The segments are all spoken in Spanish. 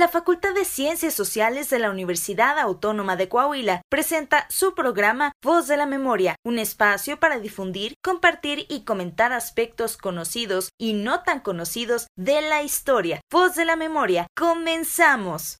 la Facultad de Ciencias Sociales de la Universidad Autónoma de Coahuila presenta su programa Voz de la Memoria, un espacio para difundir, compartir y comentar aspectos conocidos y no tan conocidos de la historia. Voz de la Memoria, comenzamos.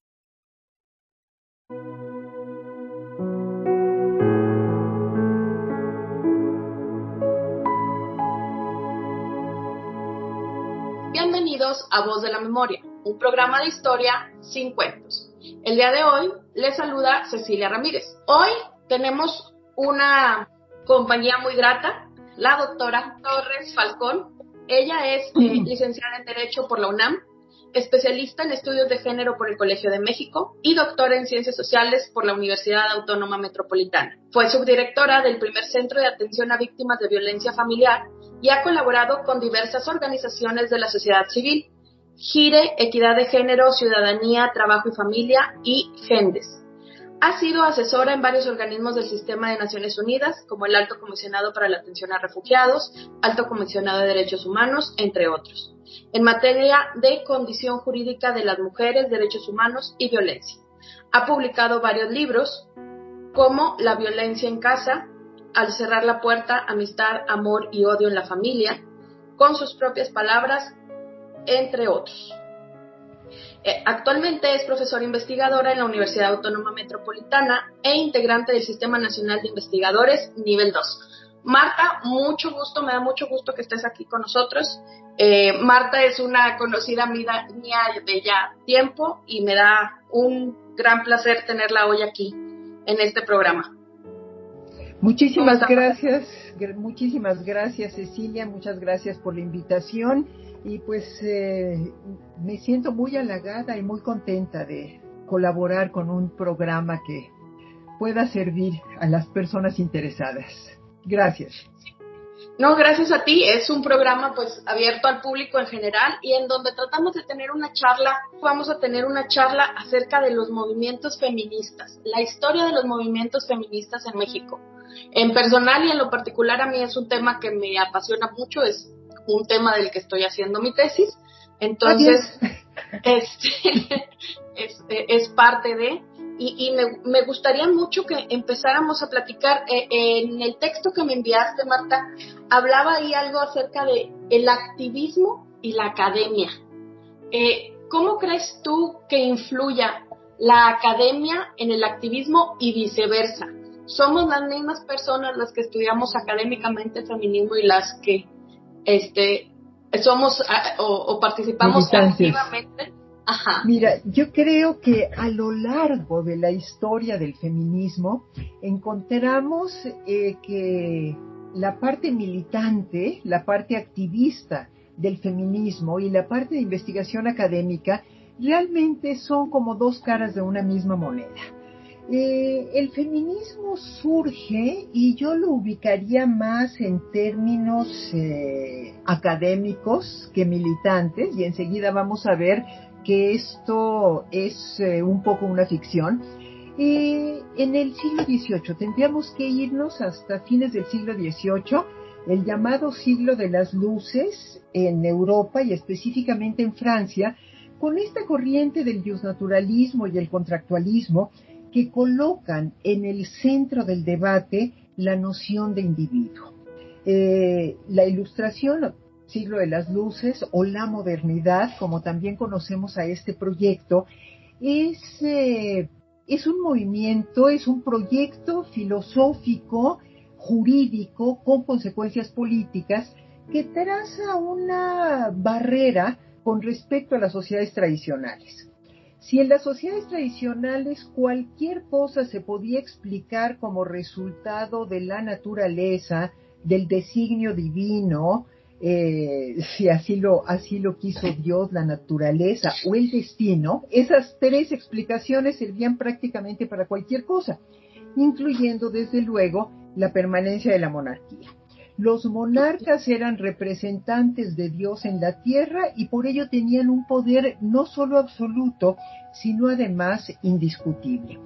Bienvenidos a Voz de la Memoria, un programa de historia sin cuentos. El día de hoy les saluda Cecilia Ramírez. Hoy tenemos una compañía muy grata, la doctora Torres Falcón. Ella es eh, licenciada en Derecho por la UNAM, especialista en estudios de género por el Colegio de México y doctora en Ciencias Sociales por la Universidad Autónoma Metropolitana. Fue subdirectora del primer Centro de Atención a Víctimas de Violencia Familiar y ha colaborado con diversas organizaciones de la sociedad civil, GIRE, Equidad de Género, Ciudadanía, Trabajo y Familia y GENDES. Ha sido asesora en varios organismos del sistema de Naciones Unidas, como el Alto Comisionado para la Atención a Refugiados, Alto Comisionado de Derechos Humanos, entre otros, en materia de condición jurídica de las mujeres, derechos humanos y violencia. Ha publicado varios libros, como La violencia en casa, al cerrar la puerta, amistad, amor y odio en la familia, con sus propias palabras, entre otros. Eh, actualmente es profesora investigadora en la Universidad Autónoma Metropolitana e integrante del Sistema Nacional de Investigadores Nivel 2. Marta, mucho gusto, me da mucho gusto que estés aquí con nosotros. Eh, Marta es una conocida mía de ya tiempo y me da un gran placer tenerla hoy aquí en este programa. Muchísimas gracias, muchísimas gracias Cecilia, muchas gracias por la invitación y pues eh, me siento muy halagada y muy contenta de colaborar con un programa que pueda servir a las personas interesadas. Gracias. No, gracias a ti. Es un programa pues abierto al público en general y en donde tratamos de tener una charla, vamos a tener una charla acerca de los movimientos feministas, la historia de los movimientos feministas en México. En personal y en lo particular a mí es un tema que me apasiona mucho, es un tema del que estoy haciendo mi tesis, entonces este, es, es, parte de, y, me, me, gustaría mucho que empezáramos a platicar, eh, en el texto que me enviaste Marta, hablaba ahí algo acerca de el activismo y la academia. Eh, ¿Cómo crees tú que influya la academia en el activismo y viceversa? somos las mismas personas las que estudiamos académicamente feminismo y las que este somos o, participamos activamente. Ajá. Mira, yo creo que a lo largo de la historia del feminismo encontramos eh, que la parte militante, la parte activista del feminismo y la parte de investigación académica realmente son como dos caras de una misma moneda. Eh, el feminismo surge y yo lo ubicaría más en términos eh, académicos que militantes y enseguida vamos a ver que esto es eh, un poco una ficción. en el siglo XVIII tendríamos que irnos hasta fines del siglo XVIII, el llamado siglo de las luces en Europa y específicamente en Francia, con esta corriente del naturalismo y el contractualismo que colocan en el centro del debate la noción de individuo. Eh, la ilustración, siglo de las luces, o la modernidad, como también conocemos a este proyecto, es, eh, es un movimiento, es un proyecto filosófico, jurídico, con consecuencias políticas, que traza una barrera con respecto a las sociedades tradicionales. Si en las sociedades tradicionales cualquier cosa se podía explicar como resultado de la naturaleza, del designio divino, eh, si así lo, así lo quiso Dios, la naturaleza o el destino, esas tres explicaciones servían prácticamente para cualquier cosa, incluyendo desde luego la permanencia de la monarquía. Los monarcas eran representantes de Dios en la tierra y por ello tenían un poder no solo absoluto, sino además indiscutible.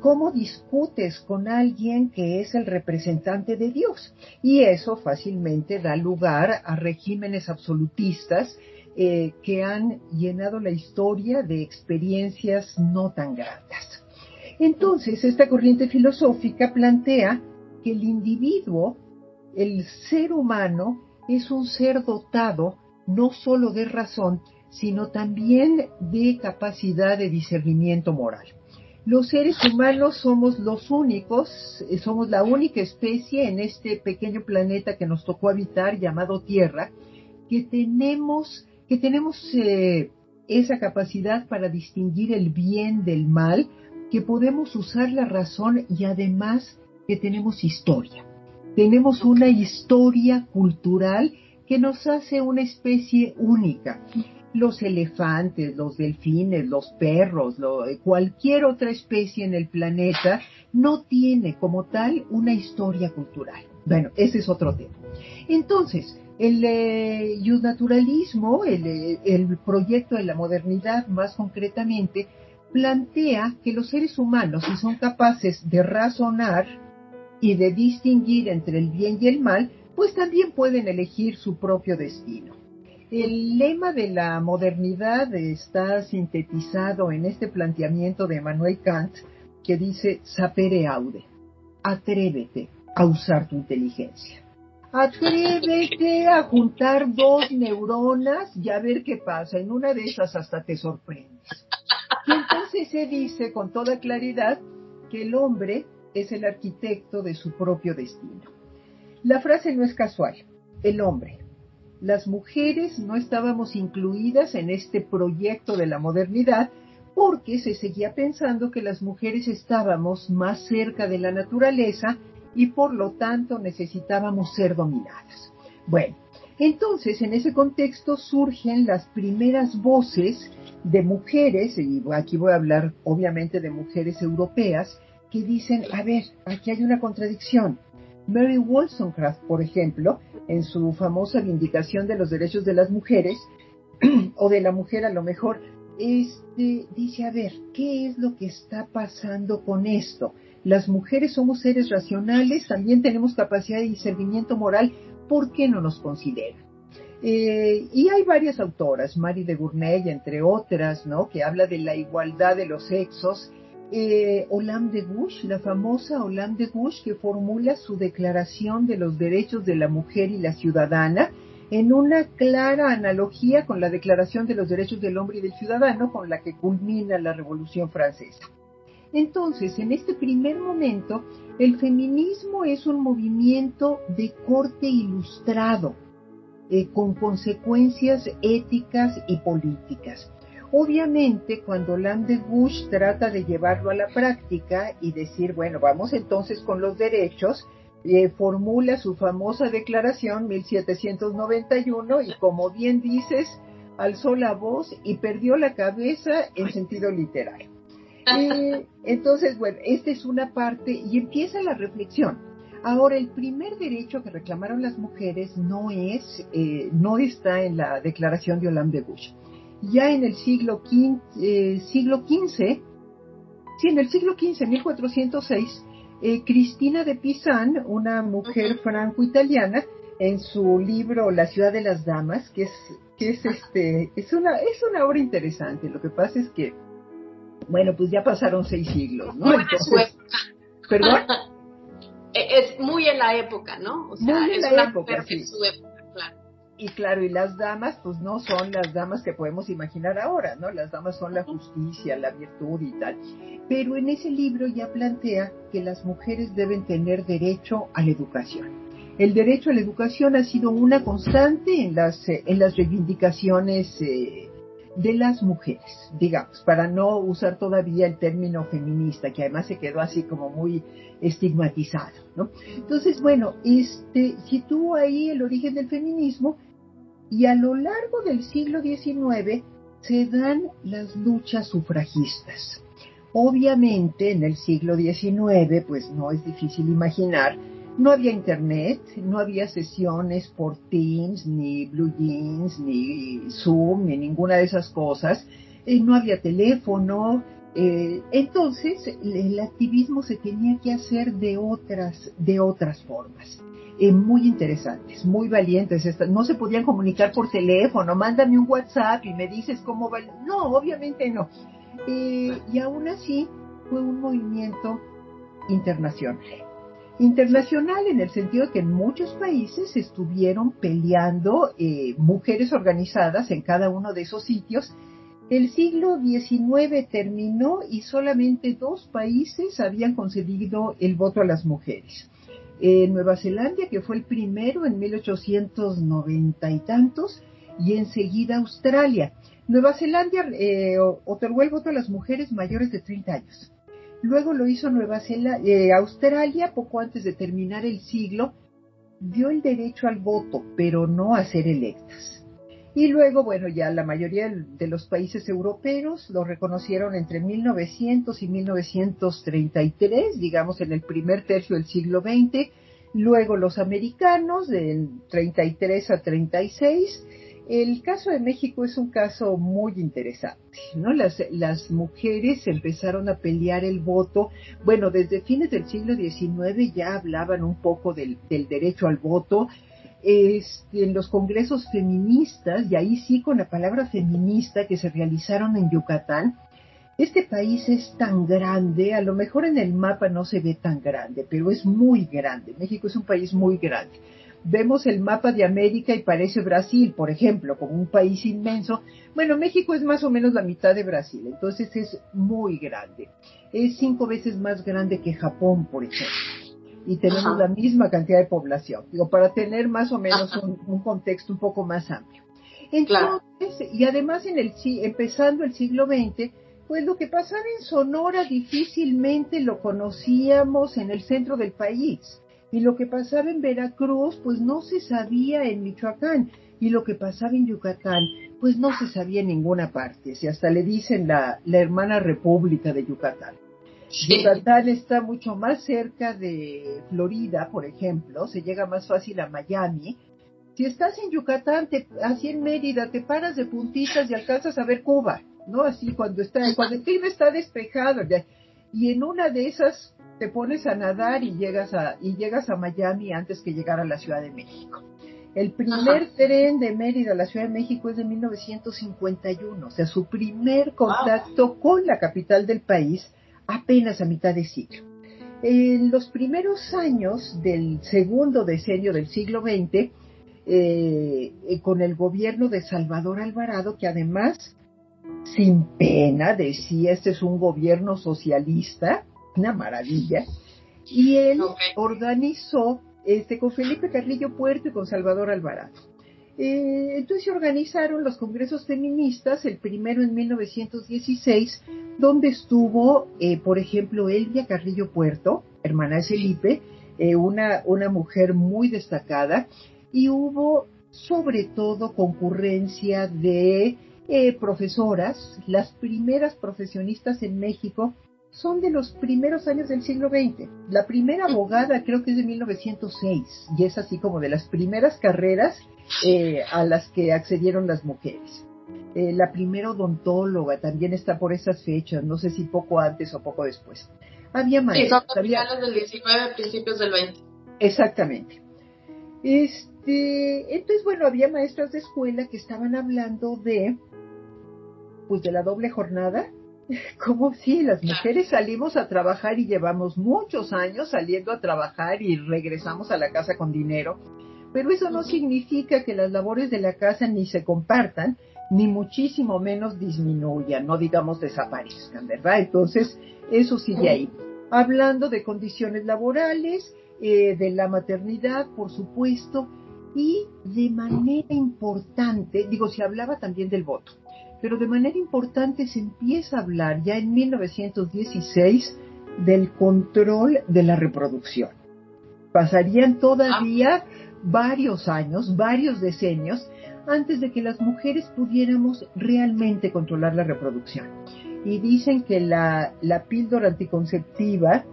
¿Cómo discutes con alguien que es el representante de Dios? Y eso fácilmente da lugar a regímenes absolutistas eh, que han llenado la historia de experiencias no tan gratas. Entonces, esta corriente filosófica plantea que el individuo, el ser humano, es un ser dotado no solo de razón, sino también de capacidad de discernimiento moral. Los seres humanos somos los únicos, eh, somos la única especie en este pequeño planeta que nos tocó habitar llamado Tierra, que tenemos, que tenemos eh, esa capacidad para distinguir el bien del mal, que podemos usar la razón y además que tenemos historia. Tenemos una historia cultural que nos hace una especie única los elefantes, los delfines, los perros, cualquier otra especie en el planeta no tiene como tal una historia cultural. Bueno, ese es otro tema. Entonces, el eh, naturalismo, eh, el proyecto de la modernidad más concretamente, plantea que los seres humanos, si son capaces de razonar y de distinguir entre el bien y el mal, pues también pueden elegir su propio destino. El lema de la modernidad está sintetizado en este planteamiento de Emmanuel Kant que dice sapere aude, atrévete a usar tu inteligencia. Atrévete a juntar dos neuronas y a ver qué pasa. En una de esas hasta te sorprendes. Y entonces se dice con toda claridad que el hombre es el arquitecto de su propio destino. La frase no es casual. El hombre, las mujeres no estábamos incluidas en este proyecto de la modernidad porque se seguía pensando que las mujeres estábamos más cerca de la naturaleza y por lo tanto necesitábamos ser dominadas. Bueno, entonces en ese contexto surgen las primeras voces de mujeres, y aquí voy a hablar obviamente de mujeres europeas, que dicen, a ver, aquí hay una contradicción. Mary Wollstonecraft, por ejemplo, en su famosa Vindicación de los Derechos de las Mujeres, o de la mujer a lo mejor, este, dice, a ver, ¿qué es lo que está pasando con esto? Las mujeres somos seres racionales, también tenemos capacidad de discernimiento moral, ¿por qué no nos consideran? Eh, y hay varias autoras, Marie de Gournay, entre otras, ¿no? Que habla de la igualdad de los sexos eh, de Gush, la famosa Olam de Gush, que formula su declaración de los derechos de la mujer y la ciudadana en una clara analogía con la declaración de los derechos del hombre y del ciudadano con la que culmina la Revolución Francesa. Entonces, en este primer momento, el feminismo es un movimiento de corte ilustrado, eh, con consecuencias éticas y políticas. Obviamente, cuando Bush trata de llevarlo a la práctica y decir, bueno, vamos entonces con los derechos, eh, formula su famosa declaración 1791 y como bien dices, alzó la voz y perdió la cabeza en sentido literal. Eh, entonces, bueno, esta es una parte y empieza la reflexión. Ahora, el primer derecho que reclamaron las mujeres no es, eh, no está en la declaración de Olympe de Bush ya en el siglo XV, eh, siglo XV sí, en el siglo XV, 1406, eh, Cristina de Pisan, una mujer franco-italiana, en su libro La ciudad de las damas, que es, que es este, es una, es una obra interesante. Lo que pasa es que, bueno, pues ya pasaron seis siglos, ¿no? Entonces, ¿Perdón? Es muy en la época, ¿no? O sea, muy en es la época, sí. su época y claro, y las damas, pues no son las damas que podemos imaginar ahora, ¿no? Las damas son la justicia, la virtud y tal. Pero en ese libro ya plantea que las mujeres deben tener derecho a la educación. El derecho a la educación ha sido una constante en las, eh, en las reivindicaciones eh, de las mujeres, digamos, para no usar todavía el término feminista, que además se quedó así como muy estigmatizado, ¿no? Entonces, bueno, este, tú ahí el origen del feminismo y a lo largo del siglo XIX se dan las luchas sufragistas. Obviamente en el siglo XIX, pues no es difícil imaginar, no había internet, no había sesiones por Teams, ni Blue Jeans, ni Zoom, ni ninguna de esas cosas, eh, no había teléfono, eh, entonces el activismo se tenía que hacer de otras, de otras formas. Eh, muy interesantes, muy valientes. No se podían comunicar por teléfono, mándame un WhatsApp y me dices cómo va. No, obviamente no. Eh, y aún así fue un movimiento internacional. Internacional en el sentido de que en muchos países estuvieron peleando eh, mujeres organizadas en cada uno de esos sitios. El siglo XIX terminó y solamente dos países habían concedido el voto a las mujeres. Nueva Zelanda, que fue el primero en 1890 y tantos, y enseguida Australia. Nueva Zelanda eh, otorgó el voto a las mujeres mayores de 30 años. Luego lo hizo Nueva Zelanda, eh, Australia, poco antes de terminar el siglo, dio el derecho al voto, pero no a ser electas. Y luego, bueno, ya la mayoría de los países europeos lo reconocieron entre 1900 y 1933, digamos en el primer tercio del siglo XX, luego los americanos del 33 a 36, el caso de México es un caso muy interesante, ¿no? Las, las mujeres empezaron a pelear el voto, bueno, desde fines del siglo XIX ya hablaban un poco del, derecho al voto, este, en los congresos feministas, y ahí sí con la palabra feminista que se realizaron en Yucatán, este país es tan grande, a lo mejor en el mapa no se ve tan grande, pero es muy grande. México es un país muy grande vemos el mapa de América y parece Brasil, por ejemplo, como un país inmenso. Bueno, México es más o menos la mitad de Brasil, entonces es muy grande. Es cinco veces más grande que Japón, por ejemplo. Y tenemos la misma cantidad de población, digo, para tener más o menos un, contexto un poco más amplio. Entonces, y además en el empezando el siglo XX, pues lo que pasaba en Sonora difícilmente lo conocíamos en el centro del país. Y lo que pasaba en Veracruz, pues no se sabía en Michoacán. Y lo que pasaba en Yucatán, pues no se sabía en ninguna parte. Si hasta le dicen la, la hermana república de Yucatán. Yucatán está mucho más cerca de Florida, por ejemplo, se llega más fácil a Miami. Si estás en Yucatán, te, así en Mérida, te paras de puntitas y alcanzas a ver Cuba, ¿no? Así cuando está, cuando el clima está despejado. Y en una de esas te pones a nadar y llegas a, y llegas a Miami antes que llegar a la Ciudad de México. El primer tren de Mérida a la Ciudad de México es de 1951, o sea, su primer contacto con la capital del país apenas a mitad de siglo. En los primeros años del segundo decenio del siglo XX, eh, con el gobierno de Salvador Alvarado, que además, sin pena, decía, este es un gobierno socialista, una maravilla. Y él organizó este, con Felipe Carrillo Puerto y con Salvador Alvarado. Eh, entonces se organizaron los congresos feministas, el primero en 1916, donde estuvo, eh, por ejemplo, Elvia Carrillo Puerto, hermana de Felipe, eh, una, una mujer muy destacada, y hubo sobre todo concurrencia de profesoras, las primeras profesionistas en México son de los primeros años del siglo XX. La primera abogada creo que es de 1906 y es así como de las primeras carreras eh, a las que accedieron las mujeres. Eh, la primera odontóloga también está por esas fechas, no sé si poco antes o poco después. Había maestras. Sí, son finales del 19, principios del 20. Exactamente. Este, entonces, bueno, había maestras de escuela que estaban hablando de, pues, de la doble jornada, como si las mujeres salimos a trabajar y llevamos muchos años saliendo a trabajar y regresamos a la casa con dinero, pero eso no significa que las labores de la casa ni se compartan, ni muchísimo menos disminuyan, no digamos desaparezcan, ¿verdad? Entonces, eso sigue ahí. Hablando de condiciones laborales, eh, de la maternidad, por supuesto, y de manera importante, digo, se hablaba también del voto pero de manera importante se empieza a hablar ya en 1916 del control de la reproducción. Pasarían todavía varios años, varios decenios, antes de que las mujeres pudiéramos realmente controlar la reproducción. Y dicen que la, la píldora anticonceptiva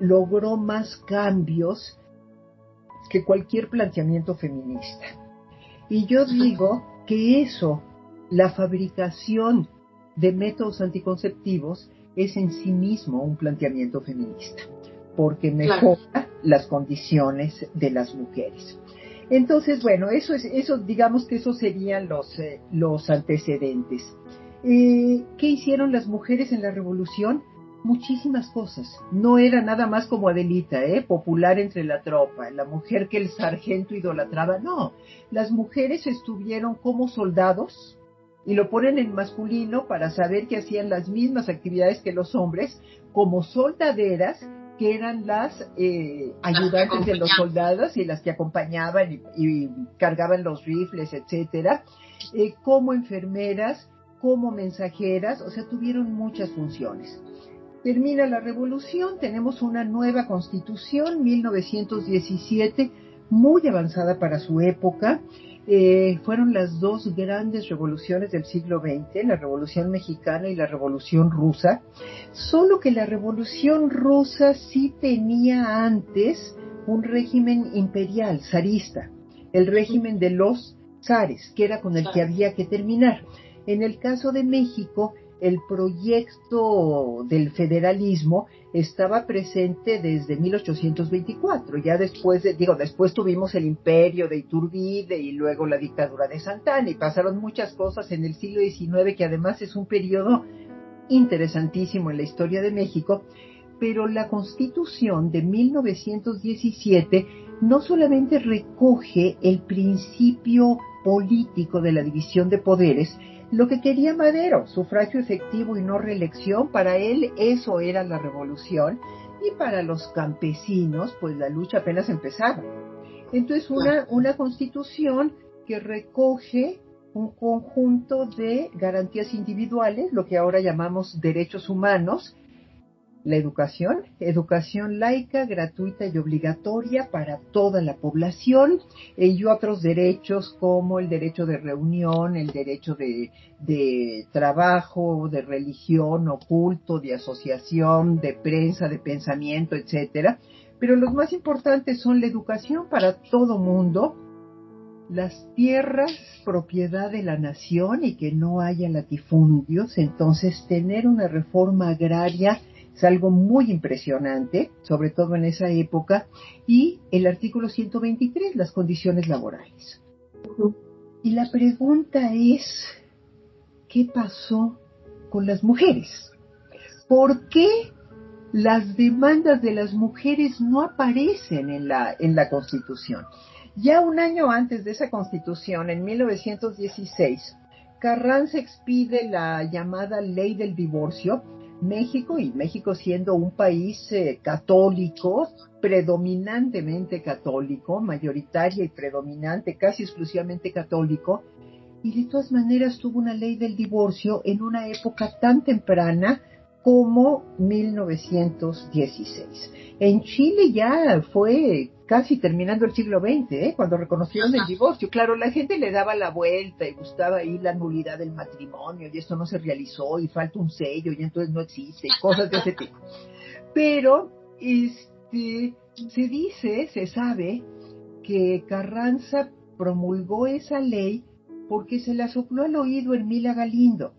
logró más cambios que cualquier planteamiento feminista. Y yo digo que eso la fabricación de métodos anticonceptivos es en sí mismo un planteamiento feminista. porque mejora las condiciones de las mujeres. Entonces, bueno, eso es, eso, digamos que esos serían los, eh, los antecedentes. Eh, ¿Qué hicieron las mujeres en la revolución? Muchísimas cosas. No era nada más como Adelita, ¿eh? popular entre la tropa, la mujer que el sargento idolatraba. No, las mujeres estuvieron como soldados, y lo ponen en masculino para saber que hacían las mismas actividades que los hombres, como soldaderas que eran las eh, ayudantes de los soldados y las que acompañaban y, cargaban los rifles, etcétera, eh, como enfermeras, como mensajeras, o sea, tuvieron muchas funciones. Termina la revolución, tenemos una nueva constitución, 1917, muy avanzada para su época, eh, fueron las dos grandes revoluciones del siglo XX, la Revolución Mexicana y la Revolución Rusa, solo que la Revolución Rusa sí tenía antes un régimen imperial, zarista, el régimen de los zares, que era con el que había que terminar. En el caso de México, el proyecto del federalismo estaba presente desde 1824. Ya después, digo, después tuvimos el imperio de Iturbide y luego la dictadura de Santana y pasaron muchas cosas en el siglo XIX que además es un periodo interesantísimo en la historia de México, pero la constitución de 1917 no solamente recoge el principio político de la división de poderes, lo que quería Madero, sufragio efectivo y no reelección, para él eso era la revolución y para los campesinos pues la lucha apenas empezaba. Entonces una, una constitución que recoge un conjunto de garantías individuales, lo que ahora llamamos derechos humanos, la educación, educación laica, gratuita y obligatoria para toda la población y otros derechos como el derecho de reunión, el derecho de, de trabajo, de religión, oculto, de asociación, de prensa, de pensamiento, etcétera. Pero los más importantes son la educación para todo mundo, las tierras propiedad de la nación y que no haya latifundios, entonces tener una reforma agraria es algo muy impresionante, sobre todo en esa época, y el artículo 123, las condiciones laborales. Y la pregunta es, ¿qué pasó con las mujeres? ¿Por qué las demandas de las mujeres no aparecen en la, en la Constitución? Ya un año antes de esa Constitución, en 1916, Carranza expide la llamada Ley del Divorcio, México y México siendo un país eh, católico, predominantemente católico, mayoritaria y predominante, casi exclusivamente católico, y de todas maneras tuvo una ley del divorcio en una época tan temprana como 1916. En Chile ya fue casi terminando el siglo XX, ¿eh? cuando reconocieron el divorcio. Claro, la gente le daba la vuelta y gustaba ahí la nulidad del matrimonio y esto no se realizó y falta un sello y entonces no existe, cosas de ese tipo. Pero, este, se dice, se sabe que Carranza promulgó esa ley porque se la sopló al oído Hermila Galindo.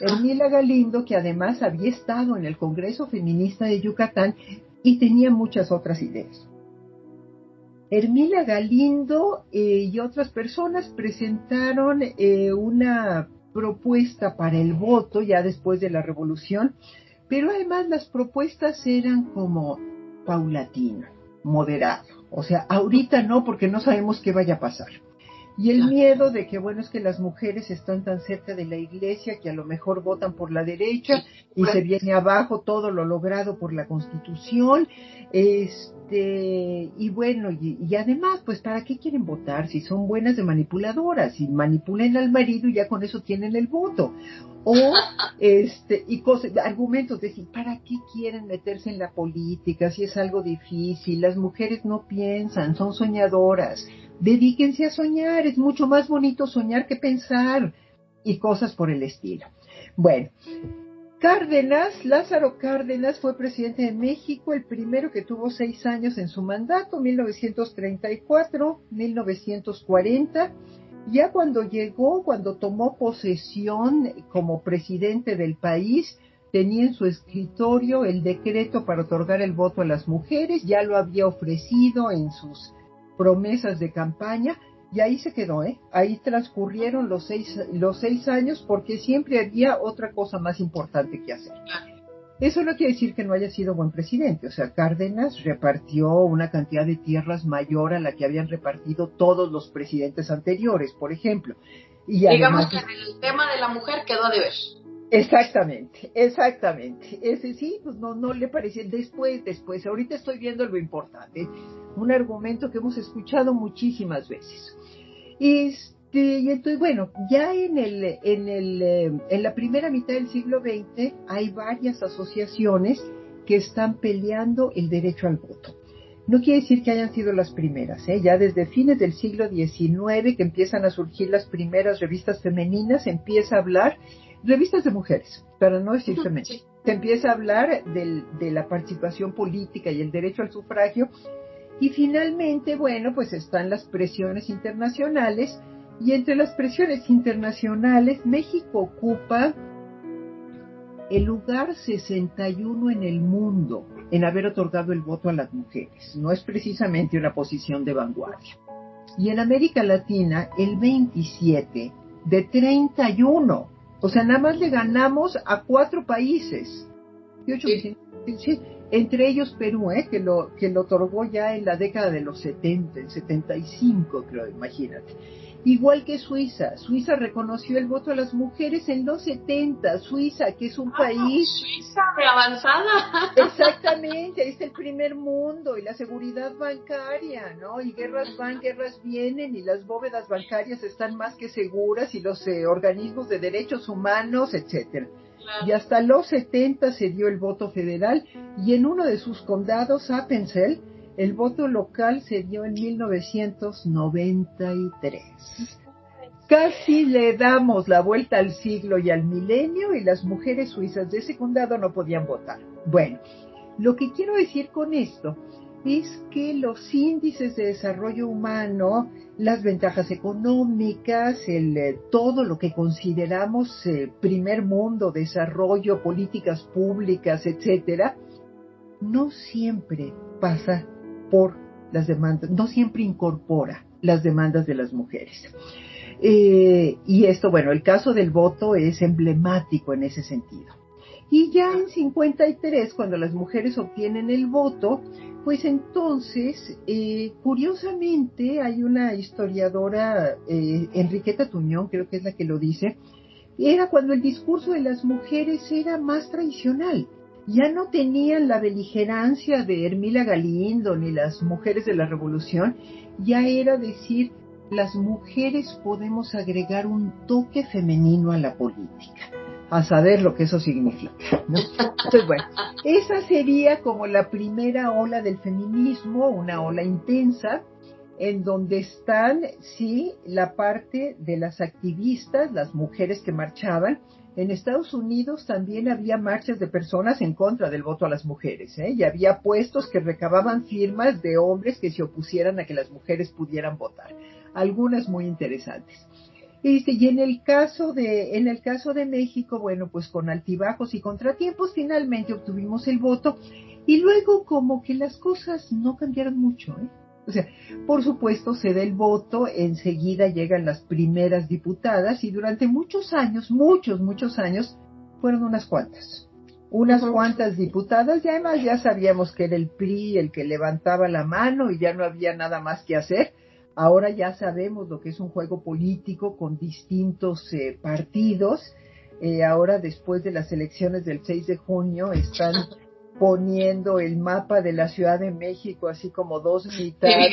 Hermila Galindo, que además había estado en el Congreso Feminista de Yucatán y tenía muchas otras ideas. Hermila Galindo eh, y otras personas presentaron eh, una propuesta para el voto ya después de la revolución, pero además las propuestas eran como paulatino, moderado. O sea, ahorita no porque no sabemos qué vaya a pasar. Y el miedo de que, bueno, es que las mujeres están tan cerca de la iglesia que a lo mejor votan por la derecha y se viene abajo todo lo logrado por la constitución. Este, y bueno, y, además, pues, ¿para qué quieren votar si son buenas de manipuladoras? Si manipulen al marido y ya con eso tienen el voto. O, este, y cosas, argumentos de decir, ¿para qué quieren meterse en la política si es algo difícil? Las mujeres no piensan, son soñadoras Dedíquense a soñar, es mucho más bonito soñar que pensar y cosas por el estilo. Bueno, Cárdenas, Lázaro Cárdenas fue presidente de México, el primero que tuvo seis años en su mandato, 1934-1940. Ya cuando llegó, cuando tomó posesión como presidente del país, tenía en su escritorio el decreto para otorgar el voto a las mujeres, ya lo había ofrecido en sus promesas de campaña y ahí se quedó, ¿eh? Ahí transcurrieron los seis, los seis años porque siempre había otra cosa más importante que hacer. Eso no quiere decir que no haya sido buen presidente. O sea, Cárdenas repartió una cantidad de tierras mayor a la que habían repartido todos los presidentes anteriores, por ejemplo. Y Digamos que el tema de la mujer quedó de ver. Exactamente, exactamente. Ese sí, pues no, no le parecía. Después, después, ahorita estoy viendo lo importante. Un argumento que hemos escuchado muchísimas veces. Este, y entonces, bueno, ya en el, en el, eh, en la primera mitad del siglo XX hay varias asociaciones que están peleando el derecho al voto. No quiere decir que hayan sido las primeras, ¿eh? ya desde fines del siglo XIX que empiezan a surgir las primeras revistas femeninas, empieza a hablar revistas de mujeres, para no decir femeninas. Se empieza a hablar de la participación política y el derecho al sufragio. Y finalmente, bueno, pues están las presiones internacionales. Y entre las presiones internacionales, México ocupa el lugar 61 en el mundo en haber otorgado el voto a las mujeres. No es precisamente una posición de vanguardia. Y en América Latina, el 27 de 31. O sea, nada más le ganamos a cuatro países. entre ellos Perú, ¿eh? que, lo, que lo otorgó ya en la década de los 70, en 75 creo, imagínate. Igual que Suiza. Suiza reconoció el voto a las mujeres en los 70. Suiza, que es un ah, país. Suiza de avanzada. Exactamente, es el primer mundo y la seguridad bancaria, ¿no? Y guerras van, guerras vienen y las bóvedas bancarias están más que seguras y los eh, organismos de derechos humanos, etcétera. Y hasta los 70 se dio el voto federal y en uno de sus condados, Appenzell, el voto local se dio en 1993. Casi le damos la vuelta al siglo y al milenio y las mujeres suizas de ese condado no podían votar. Bueno, lo que quiero decir con esto es que los índices de desarrollo humano, las ventajas económicas, el, eh, todo lo que consideramos eh, primer mundo, desarrollo, políticas públicas, etcétera, no siempre pasa por las demandas, no siempre incorpora las demandas de las mujeres. Eh, y esto, bueno, el caso del voto es emblemático en ese sentido. Y ya en 53, cuando las mujeres obtienen el voto, pues entonces, eh, curiosamente, hay una historiadora, eh, Enriqueta Tuñón, creo que es la que lo dice, era cuando el discurso de las mujeres era más tradicional ya no tenían la beligerancia de Hermila Galindo ni las mujeres de la revolución, ya era decir, las mujeres podemos agregar un toque femenino a la política, a saber lo que eso significa. Entonces, bueno, esa sería como la primera ola del feminismo, una ola intensa, en donde están, sí, la parte de las activistas, las mujeres que marchaban, en Estados Unidos también había marchas de personas en contra del voto a las mujeres, ¿eh? y había puestos que recababan firmas de hombres que se opusieran a que las mujeres pudieran votar, algunas muy interesantes. Este, y en el caso de, en el caso de México, bueno, pues con altibajos y contratiempos, finalmente obtuvimos el voto, y luego como que las cosas no cambiaron mucho, ¿eh? O sea, por supuesto se da el voto, enseguida llegan las primeras diputadas y durante muchos años, muchos, muchos años, fueron unas cuantas. Unas cuantas diputadas y además ya sabíamos que era el PRI el que levantaba la mano y ya no había nada más que hacer. Ahora ya sabemos lo que es un juego político con distintos eh, partidos. Eh, ahora, después de las elecciones del 6 de junio, están poniendo el mapa de la Ciudad de México así como dos mitades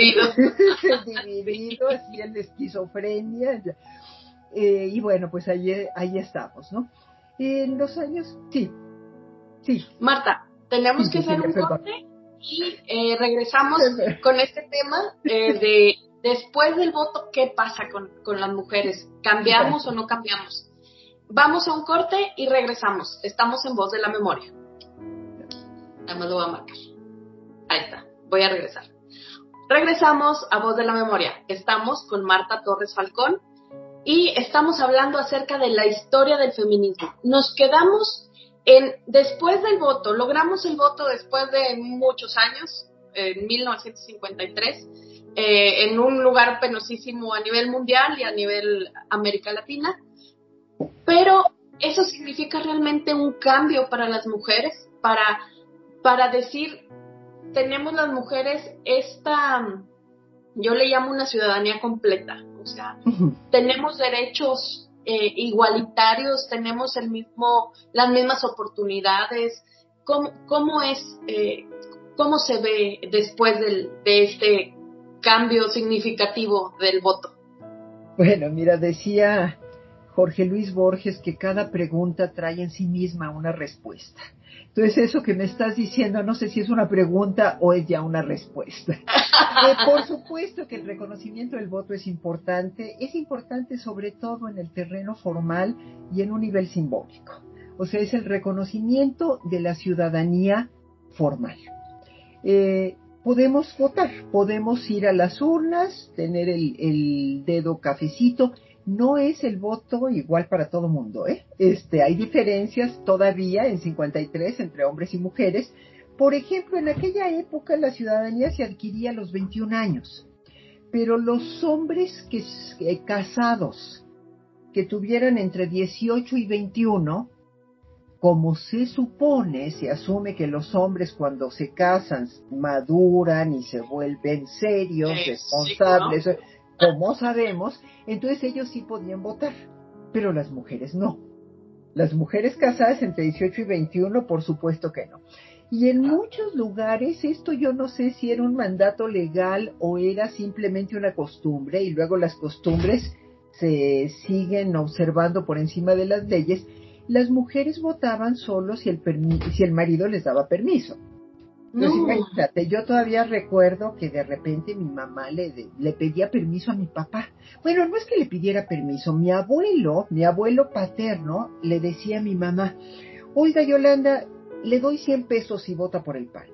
dividido, así en esquizofrenia. Eh, y bueno pues ahí, ahí estamos ¿no? en los años sí sí. Marta tenemos que hacer un corte y eh, regresamos con este tema eh, de después del voto qué pasa con, con las mujeres cambiamos o no cambiamos vamos a un corte y regresamos. Estamos en voz de la memoria Además lo voy a marcar. Ahí está. Voy a regresar. Regresamos a Voz de la Memoria. Estamos con Marta Torres Falcón y estamos hablando acerca de la historia del feminismo. Nos quedamos En, después del voto, logramos el voto después de muchos años, en 1953, eh, en un lugar penosísimo a nivel mundial y a nivel América Latina, pero eso significa realmente un cambio para las mujeres, para, para decir, tenemos las mujeres esta, yo le llamo una ciudadanía completa, o sea, tenemos derechos eh, igualitarios, tenemos el mismo, las mismas oportunidades. ¿Cómo, cómo es, eh, cómo se ve después del, de este cambio significativo del voto? Bueno, mira, decía Jorge Luis Borges que cada pregunta trae en sí misma una respuesta. Entonces, eso que me estás diciendo, no sé si es una pregunta o es ya una respuesta. Eh, por supuesto que el reconocimiento del voto es importante, es importante sobre todo en el terreno formal y en un nivel simbólico. O sea, es el reconocimiento de la ciudadanía formal. Eh, podemos votar, podemos ir a las urnas, tener el, el dedo cafecito, no es el voto igual para todo mundo, ¿eh? Este, hay diferencias todavía en 53 entre hombres y mujeres. Por ejemplo, en aquella época la ciudadanía se adquiría a los 21 años, pero los hombres que, casados que tuvieran entre 18 y 21, como se supone, se asume que los hombres cuando se casan maduran y se vuelven serios, responsables, como sabemos, entonces ellos sí podían votar, pero las mujeres no. Las mujeres casadas entre 18 y 21, por supuesto que no. Y en muchos lugares esto yo no sé si era un mandato legal o era simplemente una costumbre y luego las costumbres se siguen observando por encima de las leyes. Las mujeres votaban solo si el, si el marido les daba permiso. Entonces, yo todavía recuerdo que de repente mi mamá le, le pedía permiso a mi papá. Bueno, no es que le pidiera permiso, mi abuelo, mi abuelo paterno, le decía a mi mamá, oiga Yolanda, le doy 100 pesos si vota por el PAN.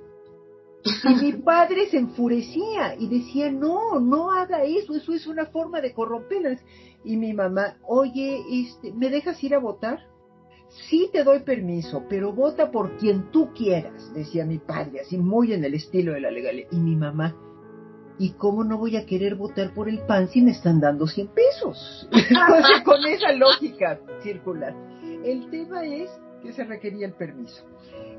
Y mi padre se enfurecía y decía, no, no haga eso, eso es una forma de corromperlas. Y mi mamá, oye, este, ¿me dejas ir a votar? Sí te doy permiso, pero vota por quien tú quieras, decía mi padre, así muy en el estilo de la legalidad. Y mi mamá, ¿y cómo no voy a querer votar por el PAN si me están dando 100 pesos? con esa lógica circular. El tema es que se requería el permiso.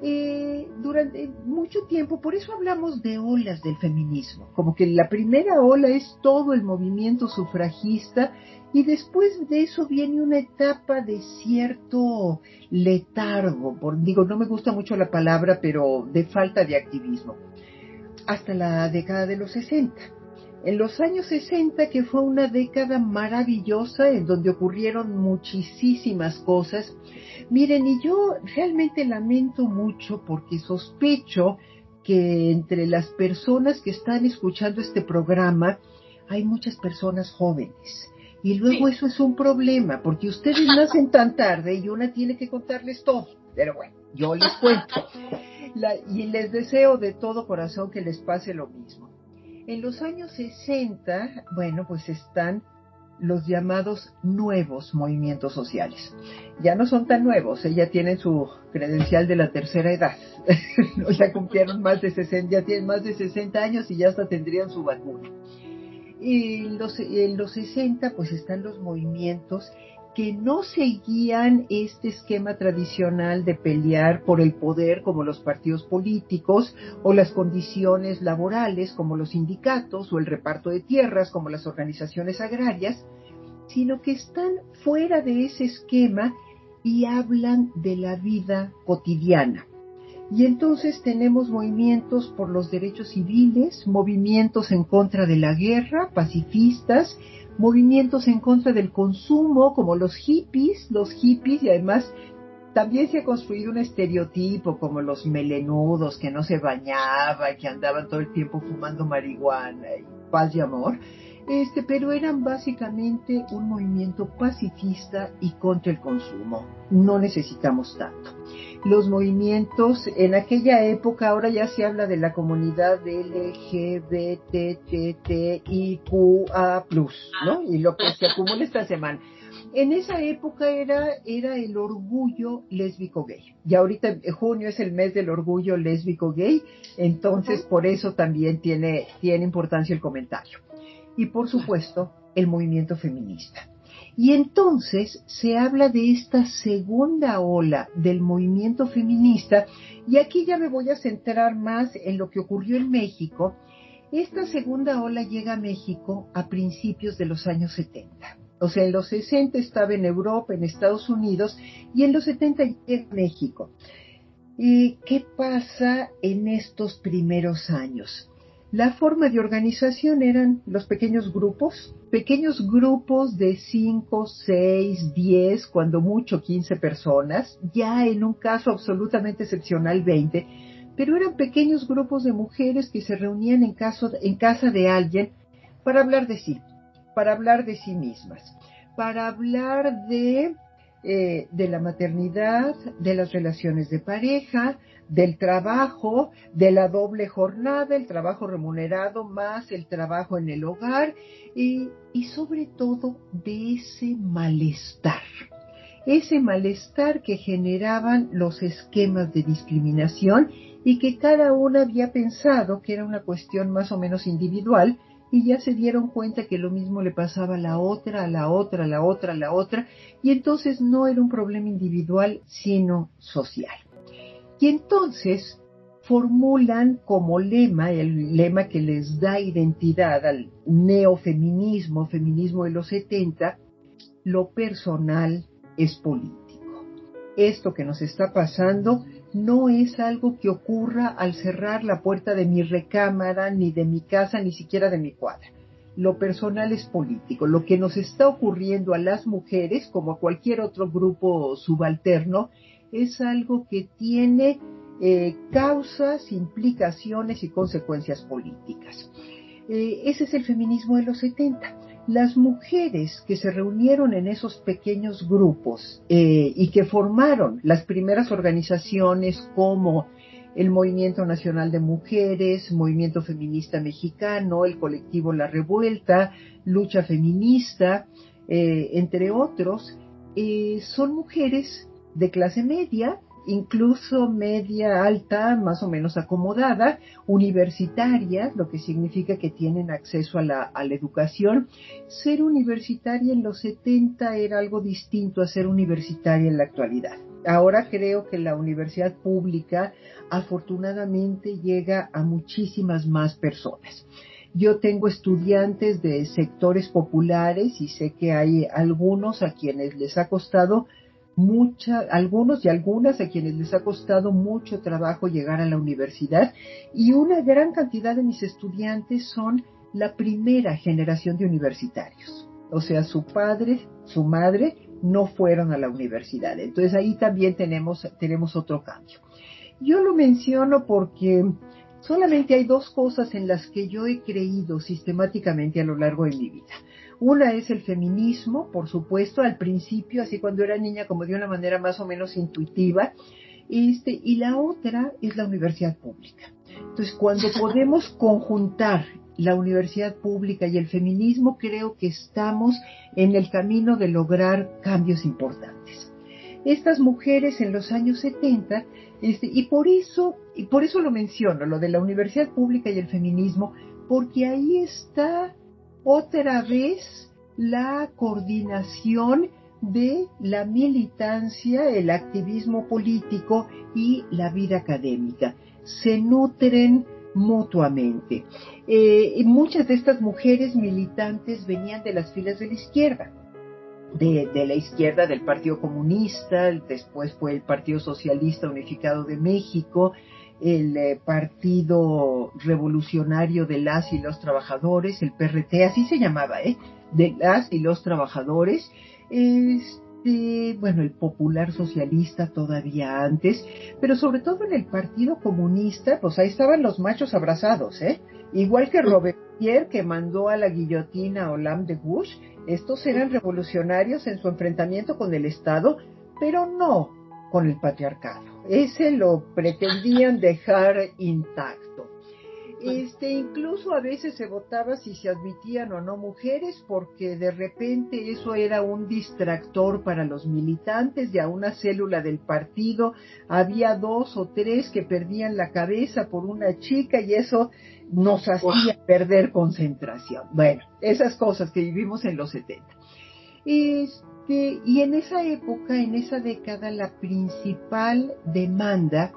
Eh, durante mucho tiempo, por eso hablamos de olas del feminismo, como que la primera ola es todo el movimiento sufragista y después de eso viene una etapa de cierto letargo, por, digo, no me gusta mucho la palabra, pero de falta de activismo, hasta la década de los 60. En los años 60, que fue una década maravillosa en donde ocurrieron muchísimas cosas, miren, y yo realmente lamento mucho porque sospecho que entre las personas que están escuchando este programa hay muchas personas jóvenes y luego eso es un problema, porque ustedes nacen tan tarde y una tiene que contarles todo. Pero bueno, yo les cuento. y les deseo de todo corazón que les pase lo mismo. En los años 60, bueno, pues están los llamados nuevos movimientos sociales. Ya no son tan nuevos, ¿eh? ya tienen su credencial de la tercera edad. ya cumplieron más de 60, ya tienen más de 60 años y ya hasta tendrían su vacuna. Y los, en los 60 pues están los movimientos que no seguían este esquema tradicional de pelear por el poder como los partidos políticos o las condiciones laborales como los sindicatos o el reparto de tierras como las organizaciones agrarias, sino que están fuera de ese esquema y hablan de la vida cotidiana. Y entonces tenemos movimientos por los derechos civiles, movimientos en contra de la guerra, pacifistas, movimientos en contra del consumo, como los hippies, los hippies, y además también se ha construido un estereotipo como los melenudos que no se bañaban, que andaban todo el tiempo fumando marihuana y paz y amor. Este, pero eran básicamente un movimiento pacifista y contra el consumo. No necesitamos tanto los movimientos en aquella época, ahora ya se habla de la comunidad LGBTTIQA+, ¿no? Y lo que se acumula esta semana. En esa época era, era el orgullo lésbico gay. Y ahorita junio es el mes del orgullo lésbico gay, entonces por eso también tiene, tiene importancia el comentario. Y por supuesto, el movimiento feminista. Y entonces se habla de esta segunda ola del movimiento feminista, y aquí ya me voy a centrar más en lo que ocurrió en México. Esta segunda ola llega a México a principios de los años 70. O sea, en los 60 estaba en Europa, en Estados Unidos, y en los 70 llega a México. ¿Y qué pasa en estos primeros años? La forma de organización eran los pequeños grupos, pequeños grupos de 5, 6, 10, cuando mucho 15 personas, ya en un caso absolutamente excepcional 20, pero eran pequeños grupos de mujeres que se reunían en, en casa de alguien para hablar de sí, para hablar de sí mismas, para hablar de eh, de la maternidad, de las relaciones de pareja, del trabajo, de la doble jornada, el trabajo remunerado más el trabajo en el hogar y, y sobre todo de ese malestar, ese malestar que generaban los esquemas de discriminación y que cada una había pensado que era una cuestión más o menos individual y ya se dieron cuenta que lo mismo le pasaba a la otra, a la otra, a la otra, a la otra, y entonces no era un problema individual, sino social. Y entonces formulan como lema, el lema que les da identidad al neofeminismo, feminismo de los 70, lo personal es político. Esto que nos está pasando no es algo que ocurra al cerrar la puerta de mi recámara, ni de mi casa, ni siquiera de mi cuadra. Lo personal es político. Lo que nos está ocurriendo a las mujeres, como a cualquier otro grupo subalterno, es algo que tiene eh, causas, implicaciones y consecuencias políticas. Eh, ese es el feminismo de los 70 las mujeres que se reunieron en esos pequeños grupos eh, y que formaron las primeras organizaciones como el Movimiento Nacional de Mujeres, Movimiento Feminista Mexicano, el colectivo La Revuelta, Lucha Feminista, eh, entre otros, eh, son mujeres de clase media incluso media alta, más o menos acomodada, universitarias, lo que significa que tienen acceso a la, a la educación. Ser universitaria en los 70 era algo distinto a ser universitaria en la actualidad. Ahora creo que la universidad pública afortunadamente llega a muchísimas más personas. Yo tengo estudiantes de sectores populares y sé que hay algunos a quienes les ha costado mucha, algunos y algunas a quienes les ha costado mucho trabajo llegar a la universidad y una gran cantidad de mis estudiantes son la primera generación de universitarios. O sea, su padre, su madre no fueron a la universidad. Entonces ahí también tenemos, tenemos otro cambio. Yo lo menciono porque solamente hay dos cosas en las que yo he creído sistemáticamente a lo largo de mi vida. Una es el feminismo, por supuesto, al principio, así cuando era niña, como de una manera más o menos intuitiva. Este, y la otra es la universidad pública. Entonces, cuando podemos conjuntar la universidad pública y el feminismo, creo que estamos en el camino de lograr cambios importantes. Estas mujeres en los años 70, este, y por eso, y por eso lo menciono, lo de la universidad pública y el feminismo, porque ahí está otra vez la coordinación de la militancia, el activismo político y la vida académica. Se nutren mutuamente. Eh, muchas de estas mujeres militantes venían de las filas de la izquierda, de, de, la izquierda del Partido Comunista, después fue el Partido Socialista Unificado de México, el eh, Partido Revolucionario de las y los Trabajadores, el PRT, así se llamaba, ¿eh? De las y los Trabajadores, este, bueno, el Popular Socialista todavía antes, pero sobre todo en el Partido Comunista, pues ahí estaban los machos abrazados, ¿eh? Igual que Robespierre, que mandó a la guillotina a Olam de Bush, estos eran revolucionarios en su enfrentamiento con el Estado, pero no con el patriarcado. Ese lo pretendían dejar intacto. Este, incluso a veces se votaba si se admitían o no mujeres, porque de repente eso era un distractor para los militantes de a una célula del partido. Había dos o tres que perdían la cabeza por una chica y eso nos hacía perder concentración. Bueno, esas cosas que vivimos en los 70. Este, y en esa época, en esa década, la principal demanda